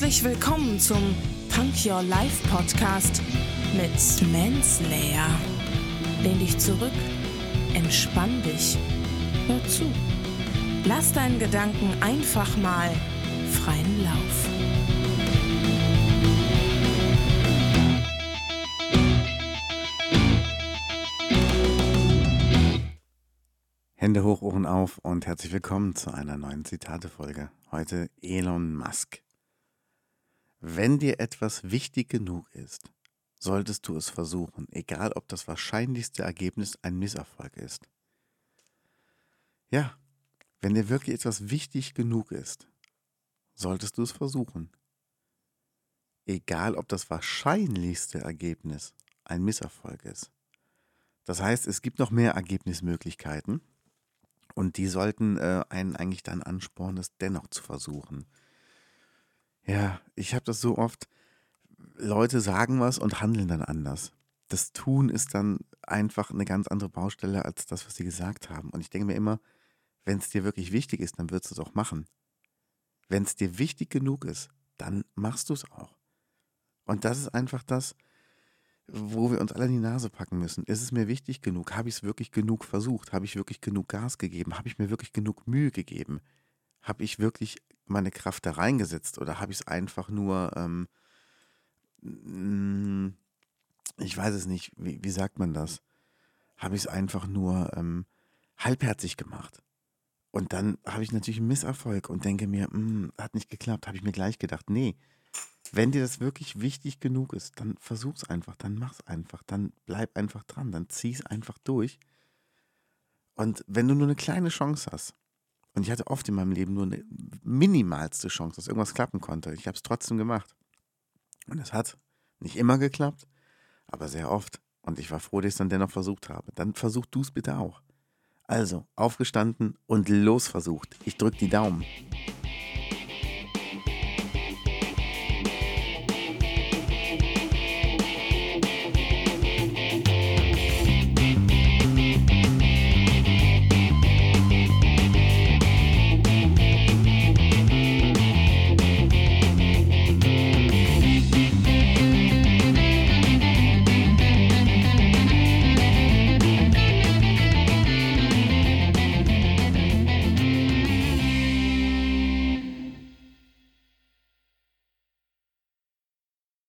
Herzlich willkommen zum Punk Your Life Podcast mit Manslayer. Lehn dich zurück, entspann dich, hör zu. Lass deinen Gedanken einfach mal freien Lauf. Hände hoch, Ohren auf und herzlich willkommen zu einer neuen Zitate-Folge. Heute Elon Musk. Wenn dir etwas wichtig genug ist, solltest du es versuchen, egal ob das wahrscheinlichste Ergebnis ein Misserfolg ist. Ja, wenn dir wirklich etwas wichtig genug ist, solltest du es versuchen. Egal ob das wahrscheinlichste Ergebnis ein Misserfolg ist. Das heißt, es gibt noch mehr Ergebnismöglichkeiten und die sollten äh, einen eigentlich dann anspornen, es dennoch zu versuchen. Ja, ich habe das so oft, Leute sagen was und handeln dann anders. Das Tun ist dann einfach eine ganz andere Baustelle als das, was sie gesagt haben. Und ich denke mir immer, wenn es dir wirklich wichtig ist, dann würdest du es auch machen. Wenn es dir wichtig genug ist, dann machst du es auch. Und das ist einfach das, wo wir uns alle in die Nase packen müssen. Ist es mir wichtig genug? Habe ich es wirklich genug versucht? Habe ich wirklich genug Gas gegeben? Habe ich mir wirklich genug Mühe gegeben? Habe ich wirklich meine Kraft da reingesetzt oder habe ich es einfach nur, ähm, mm, ich weiß es nicht, wie, wie sagt man das? Habe ich es einfach nur ähm, halbherzig gemacht? Und dann habe ich natürlich einen Misserfolg und denke mir, mh, mm, hat nicht geklappt, habe ich mir gleich gedacht, nee, wenn dir das wirklich wichtig genug ist, dann versuch's einfach, dann mach's einfach, dann bleib einfach dran, dann zieh's einfach durch. Und wenn du nur eine kleine Chance hast, und ich hatte oft in meinem Leben nur eine minimalste Chance, dass irgendwas klappen konnte, ich habe es trotzdem gemacht. Und es hat nicht immer geklappt, aber sehr oft. Und ich war froh, dass ich es dann dennoch versucht habe. Dann versuch du es bitte auch. Also, aufgestanden und losversucht. Ich drücke die Daumen.